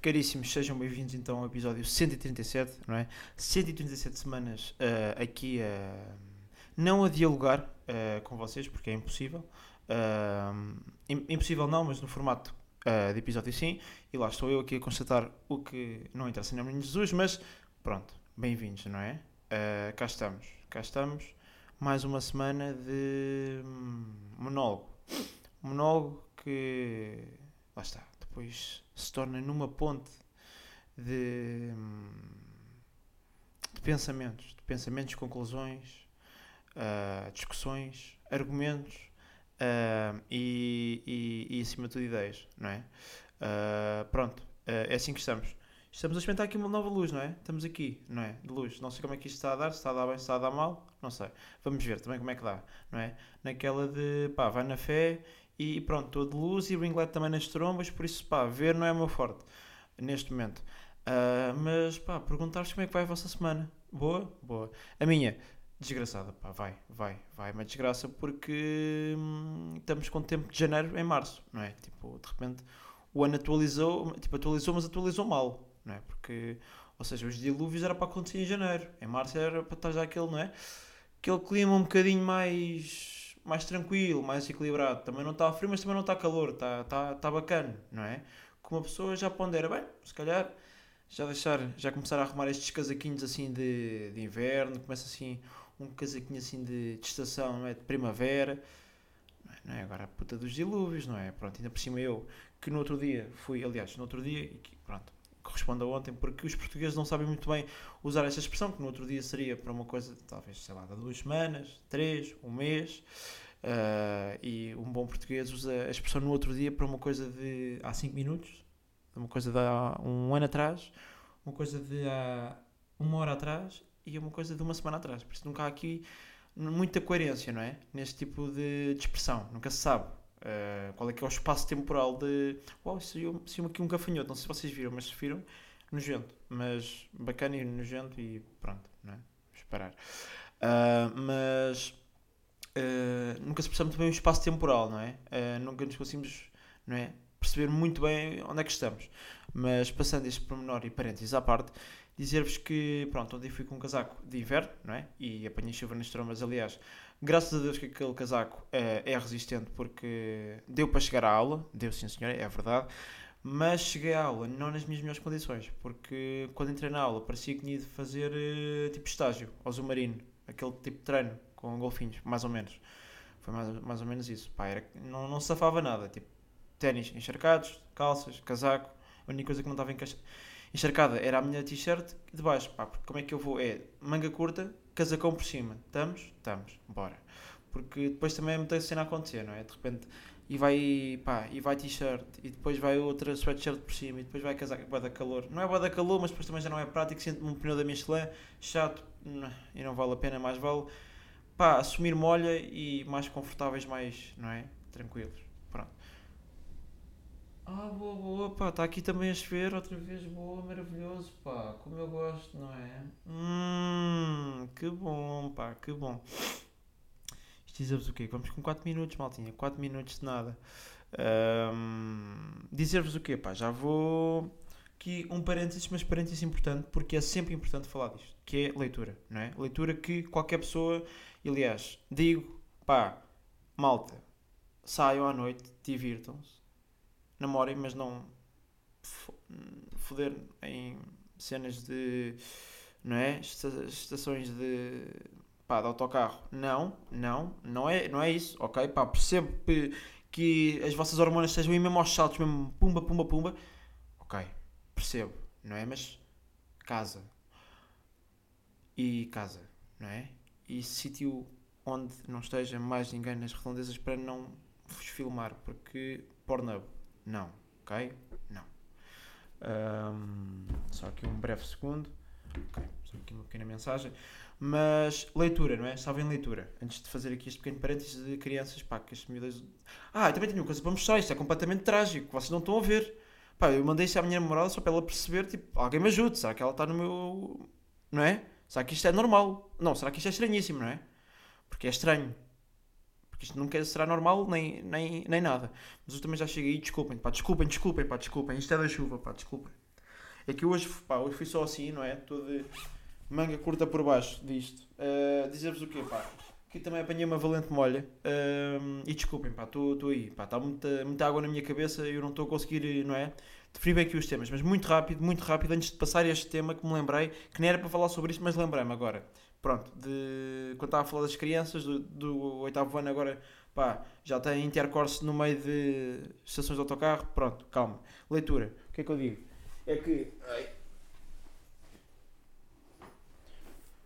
Caríssimos, sejam bem-vindos então ao episódio 137, não é? 137 semanas uh, aqui a. Não a dialogar uh, com vocês, porque é impossível. Uh, impossível não, mas no formato de episódio sim. E lá estou eu aqui a constatar o que não interessa nem a Jesus, mas pronto, bem-vindos, não é? cá estamos, cá estamos. Mais uma semana de hum, monólogo. Monólogo que. Lá está, depois se torna numa ponte de, de pensamentos, de pensamentos, conclusões, uh, discussões, argumentos uh, e, e, e, acima de tudo, ideias, não é? Uh, pronto, é assim que estamos. Estamos a experimentar aqui uma nova luz, não é? Estamos aqui, não é? De luz. Não sei como é que isto está a dar, se está a dar bem, se está a dar mal, não sei. Vamos ver também como é que dá, não é? Naquela de, pá, vai na fé e pronto, estou de luz e o ringlet também nas trombas, por isso, pá, ver não é o meu forte neste momento. Uh, mas, pá, perguntar-vos como é que vai a vossa semana. Boa? Boa. A minha, Desgraçada, pá, vai, vai, vai, uma desgraça porque hum, estamos com tempo de janeiro em março, não é? Tipo, de repente o ano atualizou, tipo, atualizou, mas atualizou mal, não é? Porque, ou seja, os dilúvios era para acontecer em janeiro, em março era para estar já aquele, não é? Aquele clima um bocadinho mais, mais tranquilo, mais equilibrado. Também não está frio, mas também não está calor, está, está, está bacana, não é? Que uma pessoa já pondera, bem, se calhar já deixar, já começar a arrumar estes casaquinhos assim de, de inverno, começa assim um casaquinho assim de, de estação, não é? De primavera. Não é, é? Agora a puta dos dilúvios, não é? Pronto, ainda por cima eu, que no outro dia fui, aliás, no outro dia, e pronto, corresponde a ontem, porque os portugueses não sabem muito bem usar esta expressão, que no outro dia seria para uma coisa, talvez, sei lá, de duas semanas, três, um mês. Uh, e um bom português usa a expressão no outro dia para uma coisa de há 5 minutos, uma coisa de há um ano atrás, uma coisa de há uma hora atrás e uma coisa de uma semana atrás. Por isso nunca há aqui muita coerência, não é? Neste tipo de, de expressão. Nunca se sabe uh, qual é que é o espaço temporal de. Uau, saiu, saiu aqui um gafanhoto. Não sei se vocês viram, mas se viram, nojento. Mas bacana e nojento e pronto, não é? Esperar. Uh, mas. Uh, nunca se percebe muito bem o espaço temporal, não é? nunca nos conseguimos não é? perceber muito bem onde é que estamos. Mas passando este pormenor e parênteses à parte, dizer-vos que, pronto, ontem fui com um casaco de inverno, não é? E apanhei chuva nas trombas, aliás, graças a Deus que aquele casaco é, é resistente porque deu para chegar à aula, deu sim senhora, é verdade, mas cheguei à aula não nas minhas melhores condições, porque quando entrei na aula parecia que tinha de fazer uh, tipo estágio, ao submarino, aquele tipo de treino com golfinhos, mais ou menos. Foi mais, mais ou menos isso. Pá, era, não, não safava nada, tipo, ténis encharcados, calças, casaco, a única coisa que não estava encharcada era a minha t-shirt de baixo. Pá, porque como é que eu vou? É manga curta, casacão por cima. Estamos? Estamos. Bora. Porque depois também é muita cena a acontecer, não é? De repente, e vai, pá, e vai t-shirt, e depois vai outra sweatshirt por cima, e depois vai casaco, vai dar calor. Não é vai dar calor, mas depois também já não é prático, sinto-me um pneu da Michelin, chato, e não vale a pena, mais vale, pá, assumir molha e mais confortáveis, mais, não é? Tranquilos. Ah, boa, boa, pá, está aqui também a chover outra vez, boa, maravilhoso, pá, como eu gosto, não é? Hum, que bom, pá, que bom. Isto dizer-vos o quê? Vamos com 4 minutos, maltinha, 4 minutos de nada. Um, dizer-vos o quê, pá, já vou aqui um parênteses, mas parênteses importante, porque é sempre importante falar disto, que é leitura, não é? Leitura que qualquer pessoa, aliás, digo, pá, malta, saiam à noite, divirtam-se namorem, mas não foder em cenas de não é? estações de pá, de autocarro. Não, não, não é, não é isso, ok? Pá, percebo que, as vossas hormonas estejam aí mesmo aos saltos, mesmo pumba, pumba, pumba. Ok, percebo, não é? Mas casa. E casa, não é? E sítio onde não esteja mais ninguém nas redondezas para não vos filmar, porque Pornhub não. Ok? Não. Um, só aqui um breve segundo. Ok, só aqui uma pequena mensagem. Mas leitura, não é? Salvem leitura. Antes de fazer aqui este pequeno parênteses de crianças, pá, que as miúdas. Ah, eu também tenho uma coisa para mostrar. Isto é completamente trágico. Vocês não estão a ver. Pá, eu mandei isso à minha namorada só para ela perceber, tipo, alguém me ajude. Será que ela está no meu. Não é? Será que isto é normal? Não, será que isto é estranhíssimo, não é? Porque é estranho. Porque isto nunca será normal, nem, nem, nem nada. Mas eu também já cheguei aí, desculpem, pá, desculpem, desculpem, pá, desculpem. Isto é da chuva, pá, desculpem. É que hoje, pá, hoje fui só assim, não é? Estou de manga curta por baixo disto. Uh, Dizer-vos o quê, pá? Aqui também apanhei uma valente molha. Uh, e desculpem, pá, estou aí. Pá, está muita, muita água na minha cabeça e eu não estou a conseguir, não é? Definir bem aqui os temas. Mas muito rápido, muito rápido, antes de passar este tema que me lembrei, que nem era para falar sobre isto, mas lembrei-me agora. Pronto, de, quando estava a falar das crianças, do, oitavo ano agora, pá, já tem intercorse no meio de estações de autocarro. Pronto, calma. Leitura. O que é que eu digo? É que... Ai,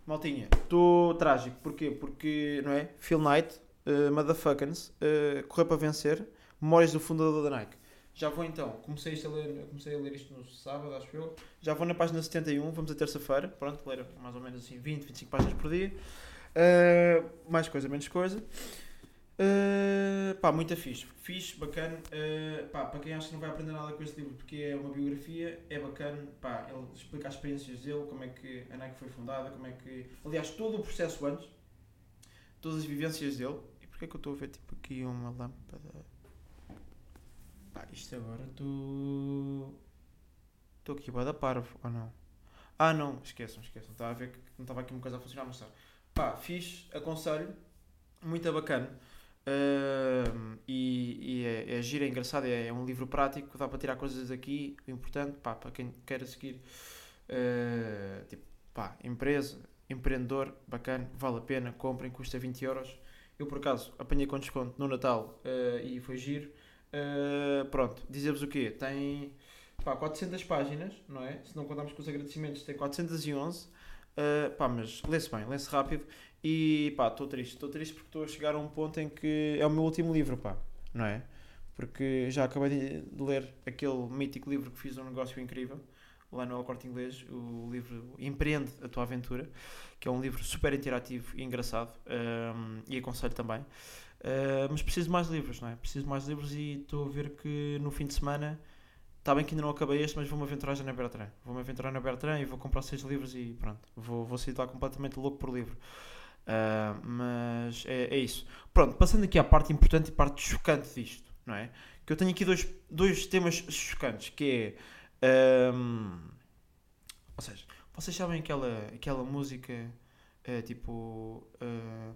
Maltinha, estou trágico. Porquê? Porque, não é? Phil Knight, uh, motherfuckers, uh, correu para vencer. Memórias do fundador da Nike. Já vou então, comecei a, ler, comecei a ler isto no sábado, acho eu. Já vou na página 71, vamos a terça-feira. Pronto, ler mais ou menos assim 20, 25 páginas por dia. Uh, mais coisa, menos coisa. Uh, pá, muito fixe. Fixe, bacana. Uh, pá, para quem acha que não vai aprender nada com este livro, porque é uma biografia, é bacana. Pá, ele explica as experiências dele, como é que a Nike foi fundada, como é que. Aliás, todo o processo antes, todas as vivências dele. E porquê é que eu estou a ver tipo aqui uma lâmpada? Pá, isto agora estou. Estou aqui a da parvo, ou não? Ah, não, esqueçam, esqueçam. Estava a ver que não estava aqui uma coisa a funcionar, mas está. Pá, fixe, aconselho, muito bacana. Uh, e, e é, é giro, é engraçado, é, é, um livro prático, dá para tirar coisas daqui, importante, pá, para quem queira seguir, uh, tipo, pá, empresa, empreendedor, bacana, vale a pena, comprem, custa 20 euros. Eu, por acaso, apanhei com desconto no Natal uh, e foi giro. Pronto, dizer-vos o quê? Tem, pá, 400 páginas, não é? Se não contarmos com os agradecimentos, tem 411. pá, mas lê-se bem, lê-se rápido e pá, estou triste, estou triste porque estou a chegar a um ponto em que é o meu último livro, pá, não é? Porque já acabei de ler aquele mítico livro que fiz um negócio incrível lá no Corte Inglês, o livro Empreende a Tua Aventura, que é um livro super interativo e engraçado um, e aconselho também. Uh, mas preciso mais livros, não é? Preciso mais livros e estou a ver que no fim de semana Está bem que ainda não acabei este, mas vou-me aventurar já na Bertrand. Vou-me aventurar na Bertrand e vou comprar seis livros e pronto. Vou, vou sair lá completamente louco por livro. Uh, mas é, é, isso. Pronto, passando aqui à parte importante e parte chocante disto, não é? Que eu tenho aqui dois, dois temas chocantes, que é... Um, ou seja, vocês sabem aquela, aquela música, uh, tipo... Uh,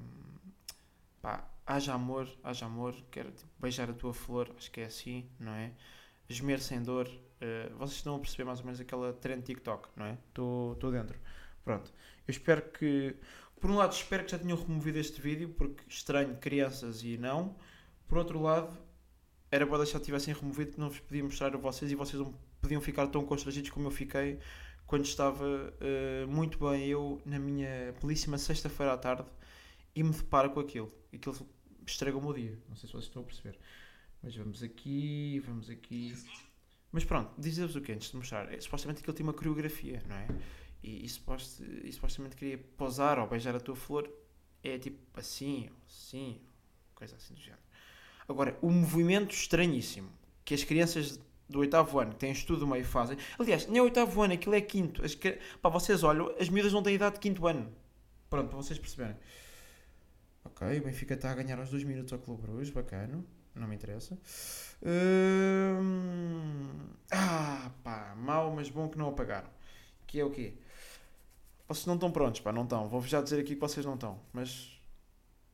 pá, haja amor, haja amor, quero tipo, beijar a tua flor, acho que é assim, não é? Gemer sem dor. Uh, vocês estão a perceber mais ou menos aquela trend TikTok, não é? Estou dentro. Pronto. Eu espero que por um lado, espero que já tenham removido este vídeo, porque estranho crianças e não. Por outro lado, era para deixar que tivessem removido, que não vos podia mostrar a vocês e vocês não podiam ficar tão constrangidos como eu fiquei quando estava uh, muito bem eu na minha belíssima sexta-feira à tarde e me deparo com aquilo. Aquilo estraga o meu dia. Não sei se vocês estão a perceber. Mas vamos aqui, vamos aqui. Mas pronto, dizer-vos o que antes de mostrar. É, supostamente aquilo tem uma coreografia, não é? e, e, e supostamente queria posar ou beijar a tua flor, é tipo assim, assim, coisa assim do género. Agora, o movimento estranhíssimo que as crianças do oitavo ano que têm estudo meio fazem, aliás, nem é oitavo ano, aquilo é quinto. As, para vocês olham, as miúdas não têm idade de quinto ano. Pronto, para vocês perceberem. Ok, o Benfica está a ganhar aos 2 minutos ao Clube Bruges, bacana. Não me interessa. Hum... Ah, pá, mau, mas bom que não apagaram. Que é o quê? Vocês não estão prontos, pá, não estão. Vou já dizer aqui que vocês não estão. Mas.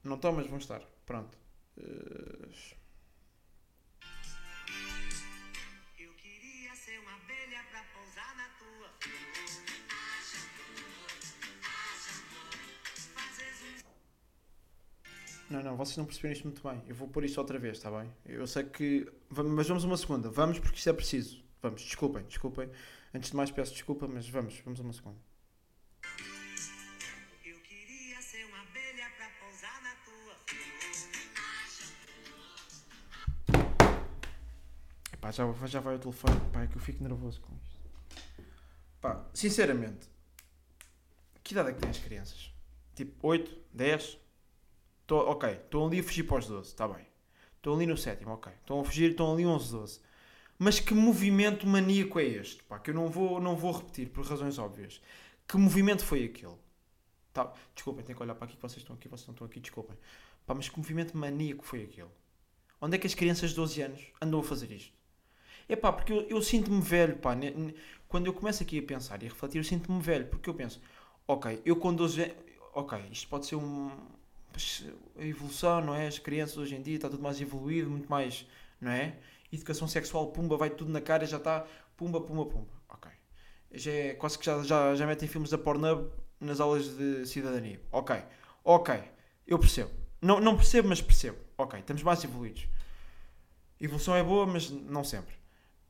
Não estão, mas vão estar. Pronto. Uh... Não, não, vocês não perceberam isto muito bem. Eu vou pôr isto outra vez, está bem? Eu sei que. Mas vamos uma segunda. Vamos porque isto é preciso. Vamos, desculpem, desculpem. Antes de mais peço desculpa, mas vamos, vamos uma segunda. Pá, já, já vai o telefone. Pá, é que eu fico nervoso com isto. Pá, sinceramente, que idade é que têm as crianças? Tipo, 8, 10? Tô, ok, estão ali a fugir para os 12, está bem. Estão ali no sétimo, ok. Estão a fugir, estão ali 11, 12. Mas que movimento maníaco é este? Pá, que eu não vou, não vou repetir por razões óbvias. Que movimento foi aquele? Tá, desculpem, tenho que olhar para aqui que vocês estão aqui, vocês não estão aqui, desculpem. Pá, mas que movimento maníaco foi aquele? Onde é que as crianças de 12 anos andam a fazer isto? É pá, porque eu, eu sinto-me velho, pá. quando eu começo aqui a pensar e a refletir, eu sinto-me velho, porque eu penso, ok, eu com 12 anos, ok, isto pode ser um, a evolução, não é? As crianças hoje em dia está tudo mais evoluído, muito mais, não é? Educação sexual, pumba, vai tudo na cara, já está, pumba, pumba, pumba, ok. Já é, quase que já, já, já metem filmes da Pornhub nas aulas de cidadania, ok, ok, eu percebo. Não, não percebo, mas percebo, ok, estamos mais evoluídos. Evolução é boa, mas não sempre.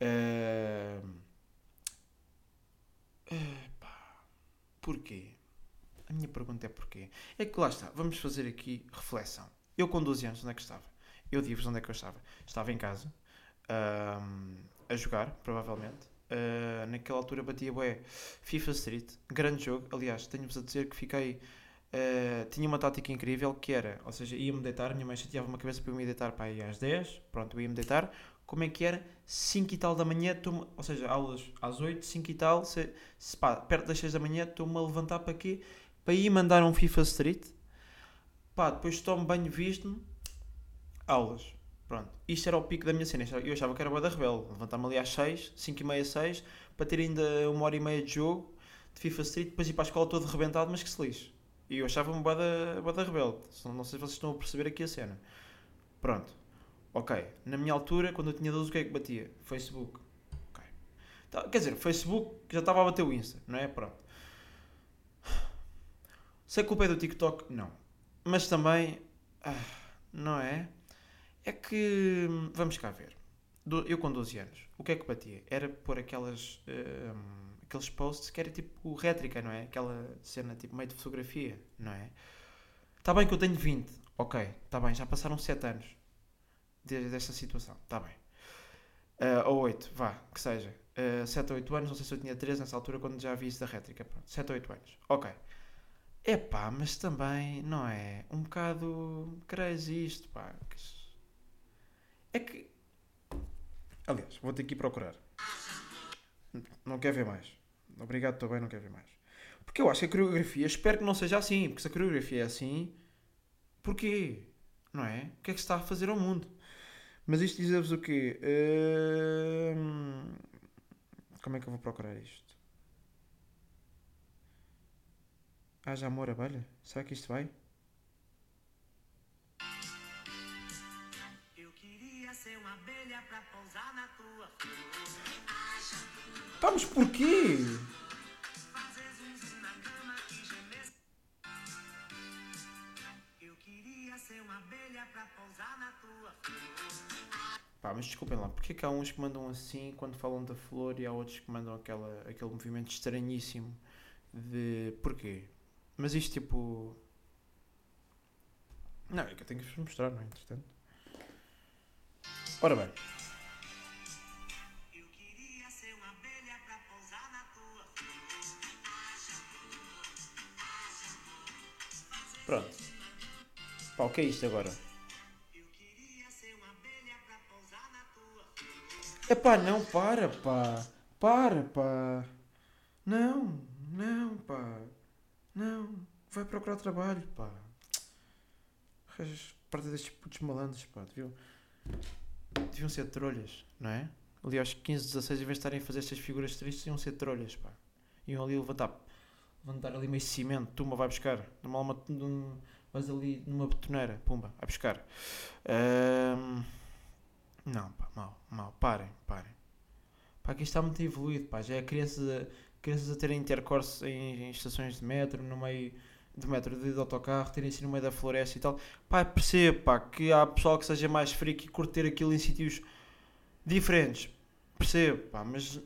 Uh... Porquê? A minha pergunta é porquê? É que lá está, vamos fazer aqui reflexão. Eu com 12 anos, onde é que estava? Eu digo-vos onde é que eu estava. Estava em casa, a jogar, provavelmente. Uh, naquela altura batia bué FIFA Street, grande jogo. Aliás, tenho-vos a dizer que fiquei. Uh, tinha uma tática incrível que era, ou seja, ia-me deitar, minha mãe chateava uma cabeça para eu me deitar para aí às 10, pronto, eu ia-me deitar. Como é que era? 5 e tal da manhã, ou seja, aulas às 8, 5 e tal, se, se pá, perto das 6 da manhã, estou-me a levantar para quê? Para ir mandar um FIFA Street. Pá, depois tomo banho, visto-me, aulas. Pronto, isto era o pico da minha cena. Eu achava que era boa da rebelde. Levantar-me ali às 6, 5 e meia, 6, para ter ainda uma hora e meia de jogo de FIFA Street, depois ir para a escola todo rebentado, mas que se lixe. E eu achava-me boa da, boa da rebelde. Não sei se vocês estão a perceber aqui a cena. Pronto. Ok. Na minha altura, quando eu tinha 12, o que é que batia? Facebook. Ok. Tá, quer dizer, Facebook já estava a bater o Insta, não é? Pronto. Se a culpa é do TikTok, não. Mas também, ah, não é? É que, vamos cá ver. Eu com 12 anos, o que é que batia? Era pôr aquelas, um, aqueles posts que era tipo rétrica, não é? Aquela cena tipo meio de fotografia, não é? Está bem que eu tenho 20, ok, está bem, já passaram 7 anos desde esta situação, está bem. Uh, ou 8, vá, que seja. Uh, 7 ou 8 anos, não sei se eu tinha 3 nessa altura quando já vi isso da rétrica. Pronto, 7 ou 8 anos, ok. É pá, mas também, não é? Um bocado crazy isto, pá. É que. Aliás, vou ter que ir procurar. Não quer ver mais. Obrigado, estou bem, não quer ver mais. Porque eu acho que a coreografia, espero que não seja assim. Porque se a coreografia é assim, porquê? Não é? O que é que se está a fazer ao mundo? Mas isto diz-vos o quê? Uh... Como é que eu vou procurar isto? Haja amor, abelha? Será que isto vai? Eu queria ser uma abelha pra pousar na tua Pá, mas porquê? Eu queria ser uma abelha pra pousar na tua Pá, mas desculpem lá, porque é que há uns que mandam assim quando falam da flor e há outros que mandam aquela, aquele movimento estranhíssimo de. Porquê? Mas isto tipo. Não, é que eu tenho que vos mostrar, não é? Entretanto. Ora bem. Pronto. Pá, o que é isto agora? É pá, não, para, pá. Para, pá. Não, não, pá. Não, vai procurar trabalho, pá. Parte destes putos malandros, pá. Deviam, deviam ser trolhas, não é? Ali aos 15, 16, em vez de estarem a fazer estas figuras tristes, iam ser trolhas, pá. Iam ali levantar, levantar ali meio cimento, tumba, vai buscar. Numa, uma, vais ali numa betoneira, pumba, vai buscar. Um, não, pá, mal, mal. Parem, parem. Pá, aqui está muito evoluído, pá. Já é criança crianças a terem intercourse em, em, estações de metro, no meio de metro, de, de autocarro, terem assim no meio da floresta e tal. Pá, percebo, pá, que há pessoal que seja mais freak e curte ter aquilo em sítios diferentes. Percebo, pá, mas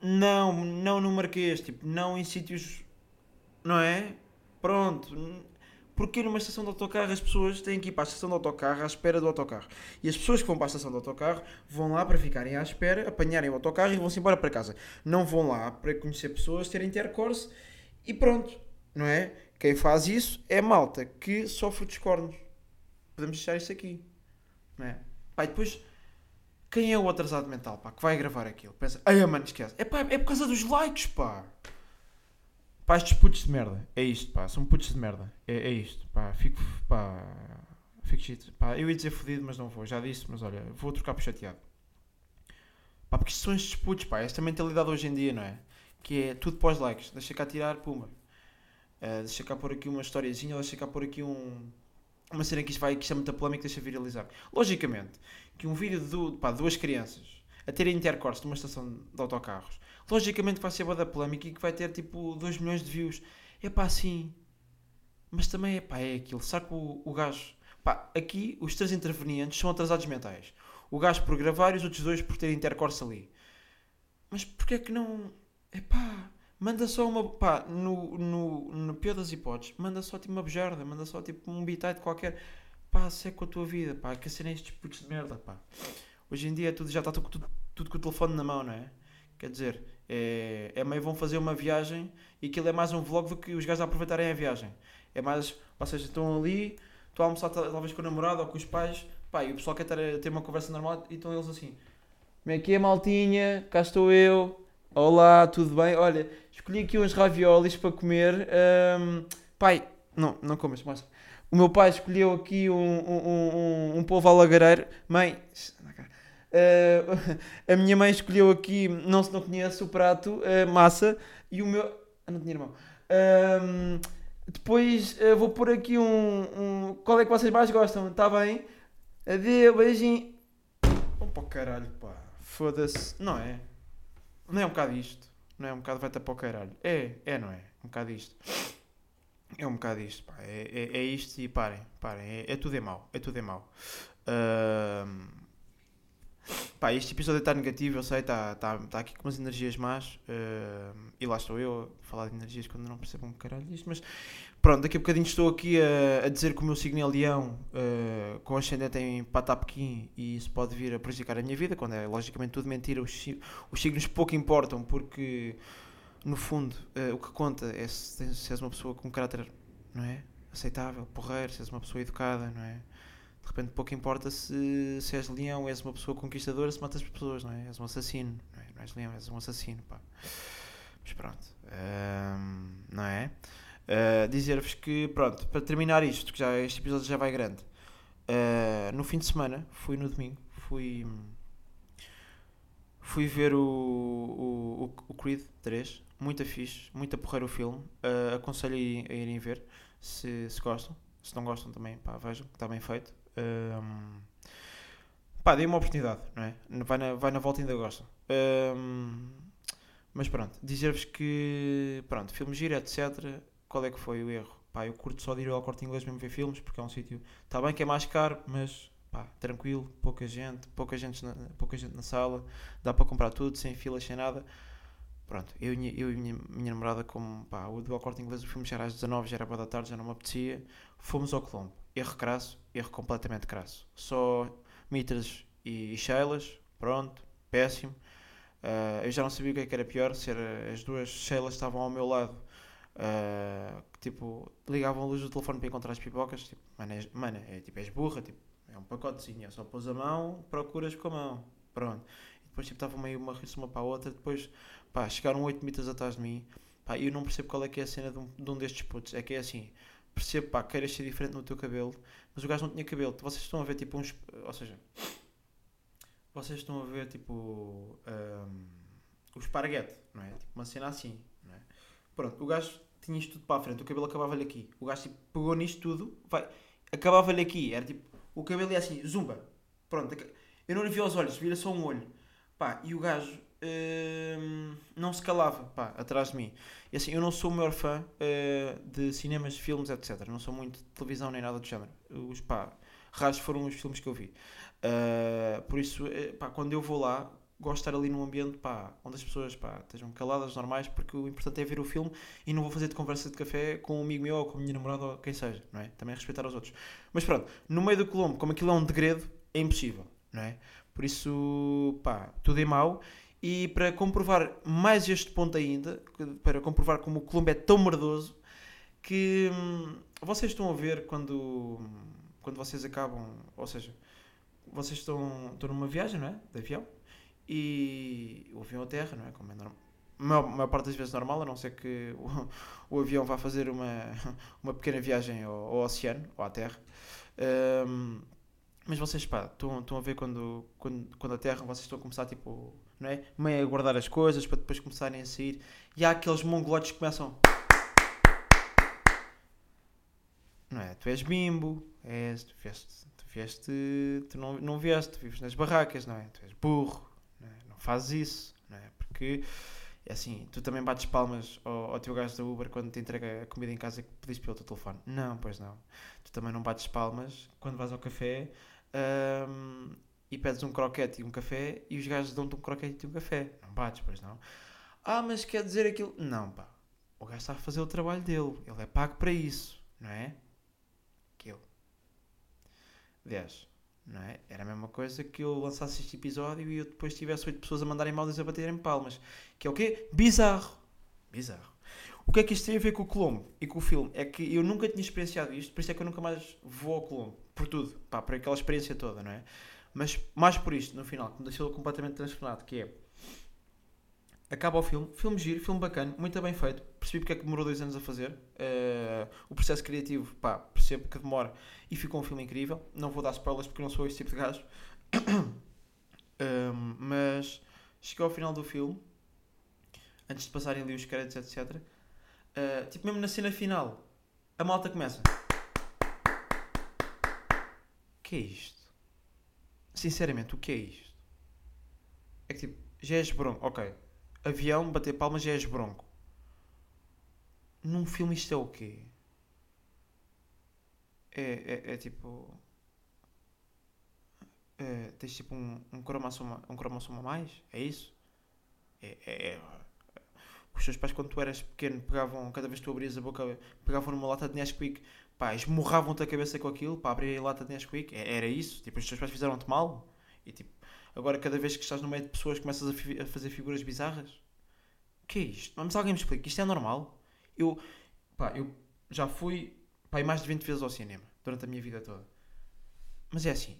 não, não no Marquês, tipo, não em sítios, não é? Pronto, porque numa estação de autocarro as pessoas têm que ir para a estação de autocarro à espera do autocarro. E as pessoas que vão para a estação de autocarro vão lá para ficarem à espera, apanharem o autocarro e vão-se embora para casa. Não vão lá para conhecer pessoas, terem intercourse e pronto, não é? Quem faz isso é malta que sofre dos. Podemos deixar isso aqui, não é? Pá, depois, quem é o atrasado mental, pá, que vai gravar aquilo? Pensa, ai, mano, esquece. É pá, é por causa dos likes, pá. Pá, estes putos de merda. É isto, pá. São putos de merda. É, é isto, pá. Fico, pá. Fico shit. Pá, eu ia dizer fodido, mas não vou. Já disse, mas olha, vou trocar por chateado. Pá, porque são estes putos, pá. Esta mentalidade hoje em dia, não é? que é tudo pós likes. Deixa cá tirar, puma. Uh, deixa cá pôr aqui uma historiazinha, deixa cá pôr aqui um, uma cena que isto vai, que isto é muita polémica, deixa viralizar. Logicamente, que um vídeo de duas crianças a terem intercourse numa estação de autocarros, logicamente vai ser boa da polémica e que vai ter tipo 2 milhões de views. É pá, assim. Mas também é pá, é aquilo. Que o, o gajo. Pá, aqui os três intervenientes são atrasados mentais. O gajo por gravar e os outros dois por terem intercourse ali. Mas porquê é que não. É pá. Manda só uma. pá, no, no, no pior das hipóteses, manda só tipo uma bejarda, manda só tipo um bitite qualquer. Pá, com a tua vida, pá, que cena é estes putos de merda, pá. Hoje em dia tudo, já está tudo, tudo, tudo com o telefone na mão, não é? Quer dizer, é, é meio vão fazer uma viagem e aquilo é mais um vlog do que os gajos a aproveitarem a viagem. É mais, ou seja, estão ali, estão a almoçar talvez com o namorado ou com os pais, pá, e o pessoal quer ter, ter uma conversa normal e estão eles assim. Como é que é, maltinha? Cá estou eu. Olá, tudo bem? Olha, escolhi aqui uns raviolis para comer. Um, pai, não, não comas, mas o meu pai escolheu aqui um, um, um, um alagareiro. Mãe, uh, a minha mãe escolheu aqui, não se não conhece o prato, uh, massa. E o meu. Ah, não tinha irmão. Um, depois uh, vou pôr aqui um, um, Qual é que vocês mais gostam? Está bem? Adeus, beijinho. Oh, para o caralho, pá. Foda-se. Não é? Não é um bocado isto. Não é um bocado vai-te para o caralho. É, é, não é? Um bocado isto. É um bocado isto, pá. É, é, é isto e parem, parem. É, é, tudo é mau. É tudo é mau. Uh, pá, este episódio está negativo, eu sei, está tá, tá aqui com umas energias más. Uh, e lá estou eu a falar de energias quando não percebo um caralho disto, mas pronto, daqui a bocadinho estou aqui a, a dizer que o meu signo é leão, uh, com ascendente em Patapquim, e isso pode vir a prejudicar a minha vida, quando é logicamente tudo mentira, os, os signos pouco importam, porque no fundo uh, o que conta é se, se és uma pessoa com um caráter, não é? Aceitável, porreiro, se és uma pessoa educada, não é? De repente pouco importa se, se és leão, és uma pessoa conquistadora, se matas pessoas, não é? És um assassino, não, é? não és leão, és um assassino, pá. Mas pronto, um, não é? Uh, Dizer-vos que, pronto, para terminar isto, que já este episódio já vai grande, uh, no fim de semana, fui no domingo, fui, fui ver o, o, o Creed 3, muito fixe, muito a porrer o filme, uh, aconselho a, a irem ver, se, se gostam, se não gostam também, pá, vejam, está bem feito. Um, pá, dei uma oportunidade, não é? Vai na, vai na volta e ainda gostam. Um, mas pronto, dizer-vos que, pronto, filme gira, etc qual é que foi o erro? Pá, eu curto só de ir ao corte inglês mesmo ver filmes, porque é um sítio. Está bem que é mais caro, mas pá, tranquilo, pouca gente, pouca gente, na, pouca gente na sala, dá para comprar tudo, sem filas, sem nada. Pronto, eu, eu e minha, minha namorada, como pá, o do corte inglês, o filme já era às 19, já era boa da tarde, já não me apetecia. Fomos ao Colombo. Erro crasso, erro completamente crasso. Só mitras e, Sheilas, pronto, péssimo. Uh, eu já não sabia o que, é que era pior, se era, as duas Sheilas estavam ao meu lado Uh, tipo, ligavam a luz do telefone para encontrar as pipocas. Tipo, mano, é, é tipo, és burra, tipo, é um pacotezinho, é só pôs a mão, procuras com a mão. Pronto. E depois tipo, estava meio uma rir uma para a outra. Depois, pá, chegaram 8 mitas atrás de mim. Pá, eu não percebo qual é que é a cena de um, de um destes putos. É que é assim, percebo, pá, queiras ser diferente no teu cabelo, mas o gajo não tinha cabelo. Vocês estão a ver tipo uns. Ou seja, vocês estão a ver tipo. Um, o esparguete, não é? Tipo uma cena assim, não é? Pronto, o gajo tinha isto tudo para a frente, o cabelo acabava-lhe aqui. O gajo tipo, pegou nisto tudo, vai, acabava-lhe aqui. Era tipo, o cabelo ia assim, zumba. Pronto, eu não lhe vi aos olhos, vira só um olho. Pá, e o gajo hum, não se calava, pá, atrás de mim. E assim, eu não sou o maior fã uh, de cinemas, filmes, etc. Não sou muito de televisão nem nada do género. Os, pá, raros foram os filmes que eu vi. Uh, por isso, eh, pá, quando eu vou lá, gosto de estar ali num ambiente pá, onde as pessoas pá, estejam caladas, normais, porque o importante é ver o filme e não vou fazer de conversa de café com um amigo meu ou com a minha namorada ou quem seja, não é? Também respeitar os outros. Mas pronto, no meio do Colombo, como aquilo é um degredo, é impossível, não é? Por isso, pá, tudo é mau. E para comprovar mais este ponto ainda, para comprovar como o Colombo é tão merdoso, que hum, vocês estão a ver quando, quando vocês acabam, ou seja, vocês estão, estão numa viagem, não é? De avião e o avião a terra, não é? Como é normal. A maior, maior parte das vezes normal, a não ser que o, o avião vá fazer uma, uma pequena viagem ao, ao oceano ou à terra. Um, mas vocês, pá, estão, estão a ver quando, quando, quando a terra, vocês estão a começar, tipo, não é? Meio a guardar as coisas para depois começarem a sair. E há aqueles mongolotes que começam. Não é? Tu és bimbo, és, tu vieste, tu, vieste, tu não, não vieste, tu vives nas barracas, não é? Tu és burro, não, é? não fazes isso, não é? Porque é assim, tu também bates palmas ao, ao teu gajo da Uber quando te entrega a comida em casa que pediste pelo teu telefone. Não, pois não. Tu também não bates palmas quando vais ao café hum, e pedes um croquete e um café e os gajos dão-te um croquete e um café. Não bates, pois não. Ah, mas quer dizer aquilo. Não, pá. O gajo está a fazer o trabalho dele. Ele é pago para isso, não é? Aquilo. 10. Não é? Era a mesma coisa que eu lançasse este episódio e eu depois tivesse 8 pessoas a mandarem maldas a baterem palmas. Que é o quê? Bizarro. Bizarro. O que é que isto tem a ver com o Colombo e com o filme? É que eu nunca tinha experienciado isto, por isso é que eu nunca mais vou ao Colombo. Por tudo. Pá, por aquela experiência toda, não é? Mas mais por isto, no final, que me deixou completamente transformado, que é... Acaba o filme, filme giro, filme bacana, muito bem feito. Percebi porque é que demorou dois anos a fazer. Uh, o processo criativo, pá, percebo que demora e ficou um filme incrível. Não vou dar spoilers porque não sou esse tipo de gajo. um, mas chegou ao final do filme, antes de passarem ali os créditos, etc. Uh, tipo, mesmo na cena final, a malta começa. Que é isto? Sinceramente, o que é isto? É que tipo, já és bronco, ok avião, bater palmas já és bronco. Num filme isto é o quê? É, é, é tipo. É, tens tipo um, um cromossoma, um cromossoma a mais? É isso? É, é, é, Os teus pais, quando tu eras pequeno, pegavam, cada vez que tu abrias a boca, pegavam numa lata de Nesquik, pá, esmurravam-te a cabeça com aquilo para abrir a lata de Nesquik. É, era isso? Tipo, os teus pais fizeram-te mal? E tipo, Agora, cada vez que estás no meio de pessoas, começas a, a fazer figuras bizarras. Que é isto? Mas alguém me explica. Isto é normal? Eu, pá, eu já fui pá, mais de 20 vezes ao cinema durante a minha vida toda. Mas é assim.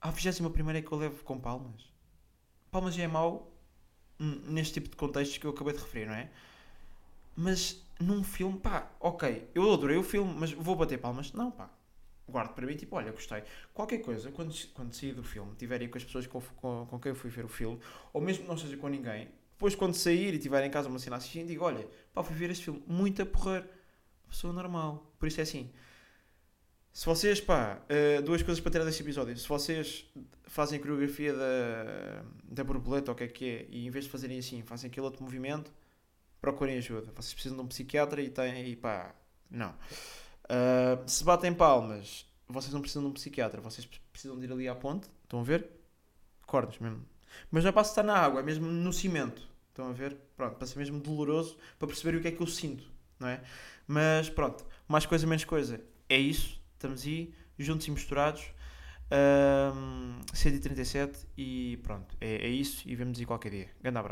A 21 é que eu levo com palmas. Palmas já é mau neste tipo de contextos que eu acabei de referir, não é? Mas num filme, pá, ok, eu adorei o filme, mas vou bater palmas? Não, pá guardo para mim, tipo, olha, gostei. Qualquer coisa, quando, quando sair do filme, tiver com as pessoas com, com, com quem eu fui ver o filme, ou mesmo que não seja com ninguém, depois quando sair e tiver em casa uma cena assistindo, digo, olha, pá, fui ver este filme, muito a porrer. Pessoa normal. Por isso é assim. Se vocês, pá, uh, duas coisas para tirar deste episódio. Se vocês fazem coreografia da, da borboleta, ou o que é que é, e em vez de fazerem assim, fazem aquele outro movimento, procurem ajuda. Vocês precisam de um psiquiatra e têm, e pá, não. Uh, se batem palmas, vocês não precisam de um psiquiatra, vocês precisam de ir ali à ponte. Estão a ver? Cordas mesmo. Mas não é para estar na água, é mesmo no cimento. Estão a ver? Pronto, para ser mesmo doloroso, para perceber o que é que eu sinto, não é? Mas pronto, mais coisa, menos coisa. É isso, estamos aí, juntos e misturados. Um, 137 e pronto, é, é isso e vemos aí qualquer dia. Grande abraço.